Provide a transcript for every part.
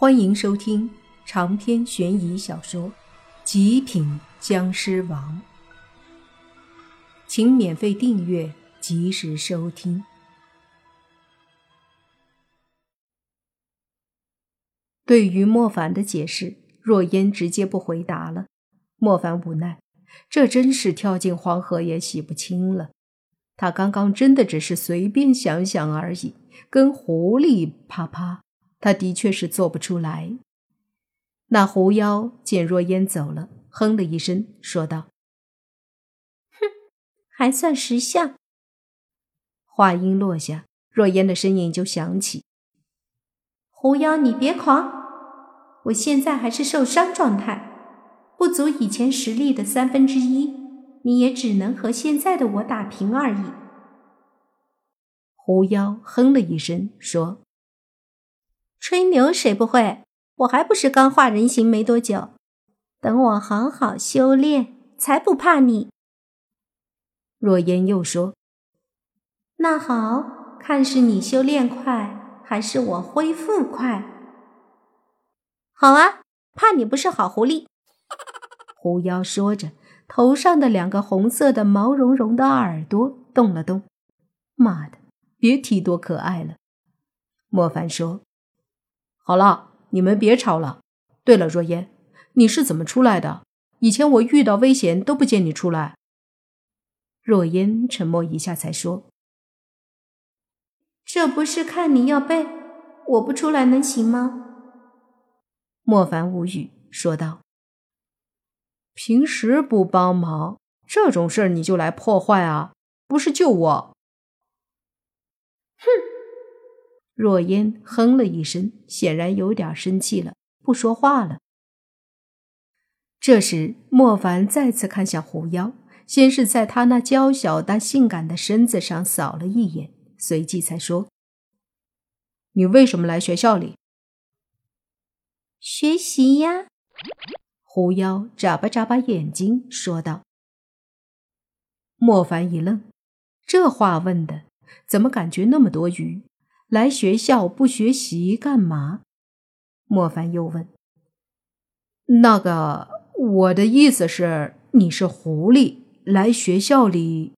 欢迎收听长篇悬疑小说《极品僵尸王》，请免费订阅，及时收听。对于莫凡的解释，若烟直接不回答了。莫凡无奈，这真是跳进黄河也洗不清了。他刚刚真的只是随便想想而已，跟狐狸啪啪。他的确是做不出来。那狐妖见若烟走了，哼了一声，说道：“哼，还算识相。”话音落下，若烟的身影就响起：“狐妖，你别狂！我现在还是受伤状态，不足以前实力的三分之一，你也只能和现在的我打平而已。”狐妖哼了一声，说。吹牛谁不会？我还不是刚化人形没多久，等我好好修炼，才不怕你。若烟又说：“那好看是你修炼快，还是我恢复快？好啊，怕你不是好狐狸。”狐妖说着，头上的两个红色的毛茸茸的耳朵动了动。妈的，别提多可爱了。莫凡说。好了，你们别吵了。对了，若烟，你是怎么出来的？以前我遇到危险都不见你出来。若烟沉默一下，才说：“这不是看你要背，我不出来能行吗？”莫凡无语，说道：“平时不帮忙，这种事儿你就来破坏啊？不是救我？”哼。若烟哼了一声，显然有点生气了，不说话了。这时，莫凡再次看向狐妖，先是在他那娇小但性感的身子上扫了一眼，随即才说：“你为什么来学校里？”“学习呀。”狐妖眨巴眨巴眼睛说道。莫凡一愣，这话问的怎么感觉那么多余？来学校不学习干嘛？莫凡又问：“那个，我的意思是，你是狐狸，来学校里，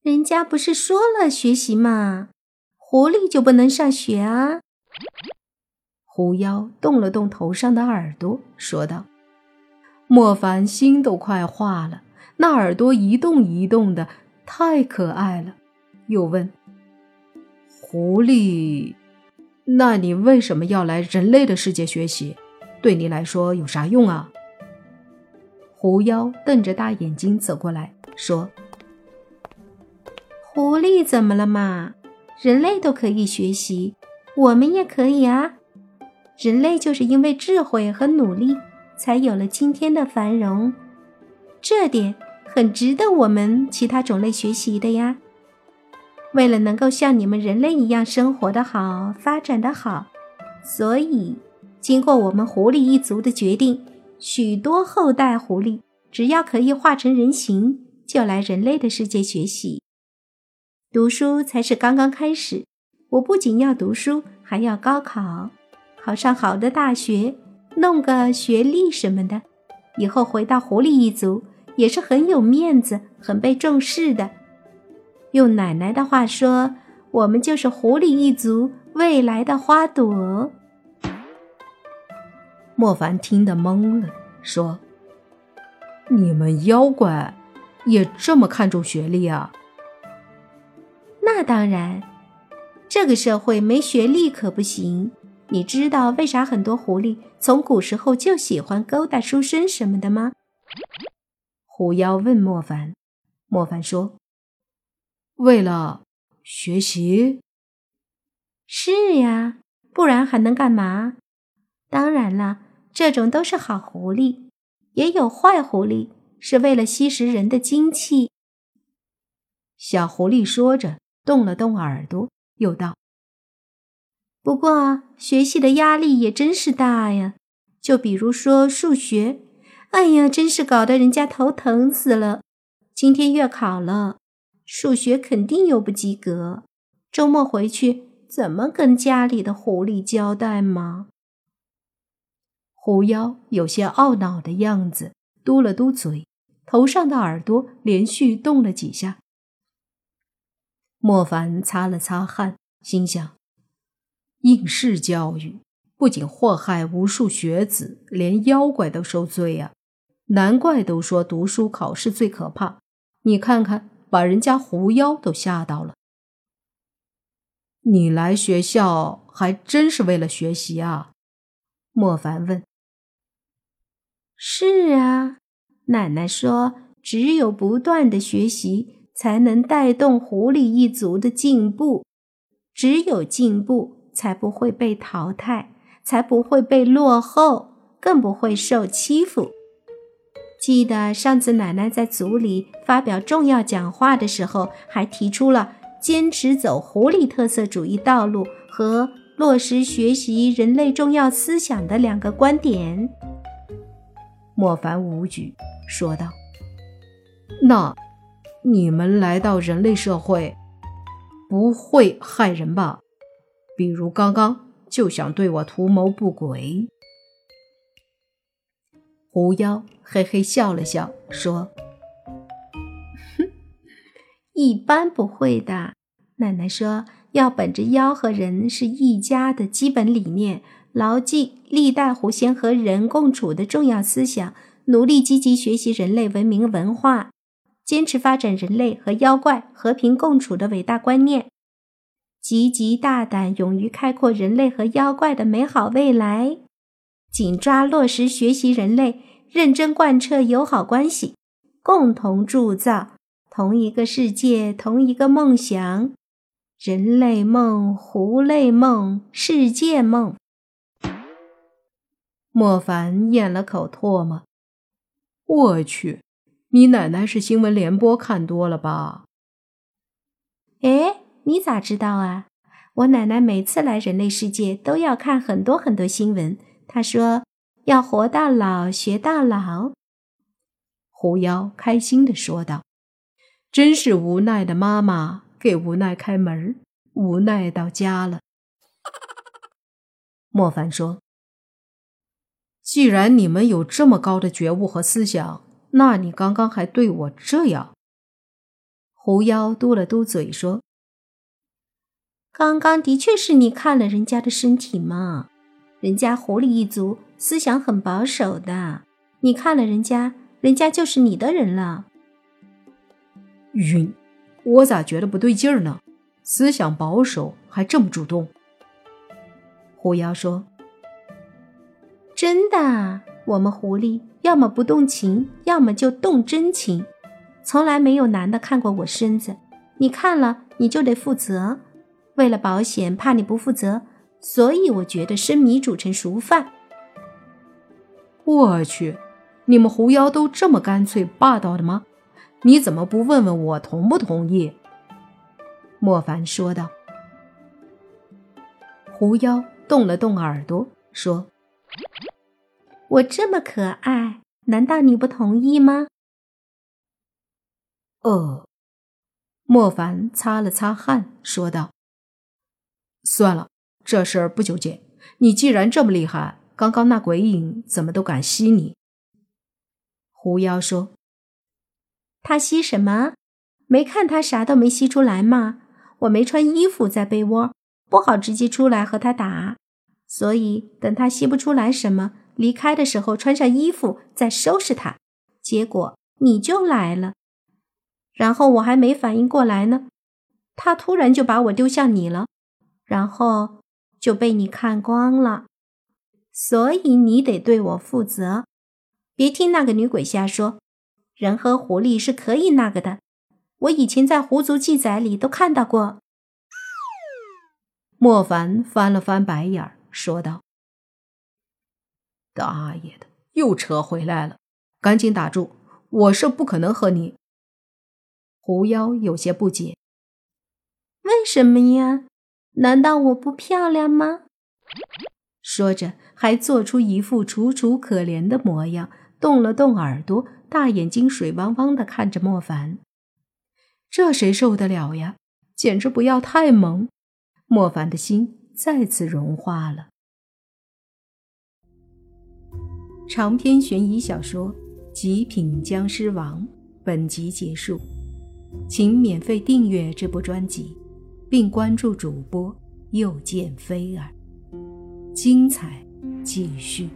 人家不是说了学习吗？狐狸就不能上学啊？”狐妖动了动头上的耳朵，说道：“莫凡心都快化了，那耳朵一动一动的，太可爱了。”又问。狐狸，那你为什么要来人类的世界学习？对你来说有啥用啊？狐妖瞪着大眼睛走过来说：“狐狸怎么了嘛？人类都可以学习，我们也可以啊。人类就是因为智慧和努力，才有了今天的繁荣，这点很值得我们其他种类学习的呀。”为了能够像你们人类一样生活的好、发展的好，所以经过我们狐狸一族的决定，许多后代狐狸只要可以化成人形，就来人类的世界学习。读书才是刚刚开始，我不仅要读书，还要高考，考上好的大学，弄个学历什么的，以后回到狐狸一族也是很有面子、很被重视的。用奶奶的话说，我们就是狐狸一族未来的花朵。莫凡听得懵了，说：“你们妖怪也这么看重学历啊？”那当然，这个社会没学历可不行。你知道为啥很多狐狸从古时候就喜欢勾搭书生什么的吗？狐妖问莫凡，莫凡说。为了学习，是呀，不然还能干嘛？当然了，这种都是好狐狸，也有坏狐狸，是为了吸食人的精气。小狐狸说着，动了动耳朵，又道：“不过学习的压力也真是大呀，就比如说数学，哎呀，真是搞得人家头疼死了。今天月考了。”数学肯定又不及格，周末回去怎么跟家里的狐狸交代吗？狐妖有些懊恼的样子，嘟了嘟嘴，头上的耳朵连续动了几下。莫凡擦了擦汗，心想：应试教育不仅祸害无数学子，连妖怪都受罪呀！难怪都说读书考试最可怕。你看看，把人家狐妖都吓到了。你来学校还真是为了学习啊？莫凡问。是啊，奶奶说，只有不断的学习，才能带动狐狸一族的进步。只有进步，才不会被淘汰，才不会被落后，更不会受欺负。记得上次奶奶在组里发表重要讲话的时候，还提出了。坚持走狐狸特色主义道路和落实学习人类重要思想的两个观点。莫凡无语说道：“那你们来到人类社会，不会害人吧？比如刚刚就想对我图谋不轨。”狐妖嘿嘿笑了笑说。哼 一般不会的，奶奶说要本着妖和人是一家的基本理念，牢记历代狐仙和人共处的重要思想，努力积极学习人类文明文化，坚持发展人类和妖怪和平共处的伟大观念，积极大胆勇于开阔人类和妖怪的美好未来，紧抓落实学习人类，认真贯彻友好关系，共同铸造。同一个世界，同一个梦想，人类梦、狐类梦、世界梦。莫凡咽了口唾沫，我去，你奶奶是新闻联播看多了吧？哎，你咋知道啊？我奶奶每次来人类世界都要看很多很多新闻。他说要活到老，学到老。狐妖开心的说道。真是无奈的妈妈给无奈开门，无奈到家了。莫凡说：“既然你们有这么高的觉悟和思想，那你刚刚还对我这样？”狐妖嘟了嘟嘴说：“刚刚的确是你看了人家的身体嘛，人家狐狸一族思想很保守的，你看了人家，人家就是你的人了。”晕，我咋觉得不对劲儿呢？思想保守还这么主动。狐妖说：“真的，我们狐狸要么不动情，要么就动真情，从来没有男的看过我身子。你看了，你就得负责。为了保险，怕你不负责，所以我觉得生米煮成熟饭。我去，你们狐妖都这么干脆霸道的吗？”你怎么不问问我同不同意？莫凡说道。狐妖动了动耳朵，说：“我这么可爱，难道你不同意吗？”呃，莫凡擦了擦汗，说道：“算了，这事儿不纠结。你既然这么厉害，刚刚那鬼影怎么都敢吸你？”狐妖说。他吸什么？没看他啥都没吸出来吗？我没穿衣服在被窝，不好直接出来和他打，所以等他吸不出来什么，离开的时候穿上衣服再收拾他。结果你就来了，然后我还没反应过来呢，他突然就把我丢向你了，然后就被你看光了。所以你得对我负责，别听那个女鬼瞎说。人和狐狸是可以那个的，我以前在狐族记载里都看到过。莫凡翻了翻白眼，说道：“大爷的，又扯回来了！赶紧打住，我是不可能和你。”狐妖有些不解：“为什么呀？难道我不漂亮吗？说着还做出一副楚楚可怜的模样动了动耳朵大眼睛水汪汪的看着莫凡。这谁受得了呀？简直不要太萌莫凡的心再次融化了。长篇悬疑小说极品僵尸王本集结束请免费订阅这部专辑。并关注主播又见菲儿。精彩继续。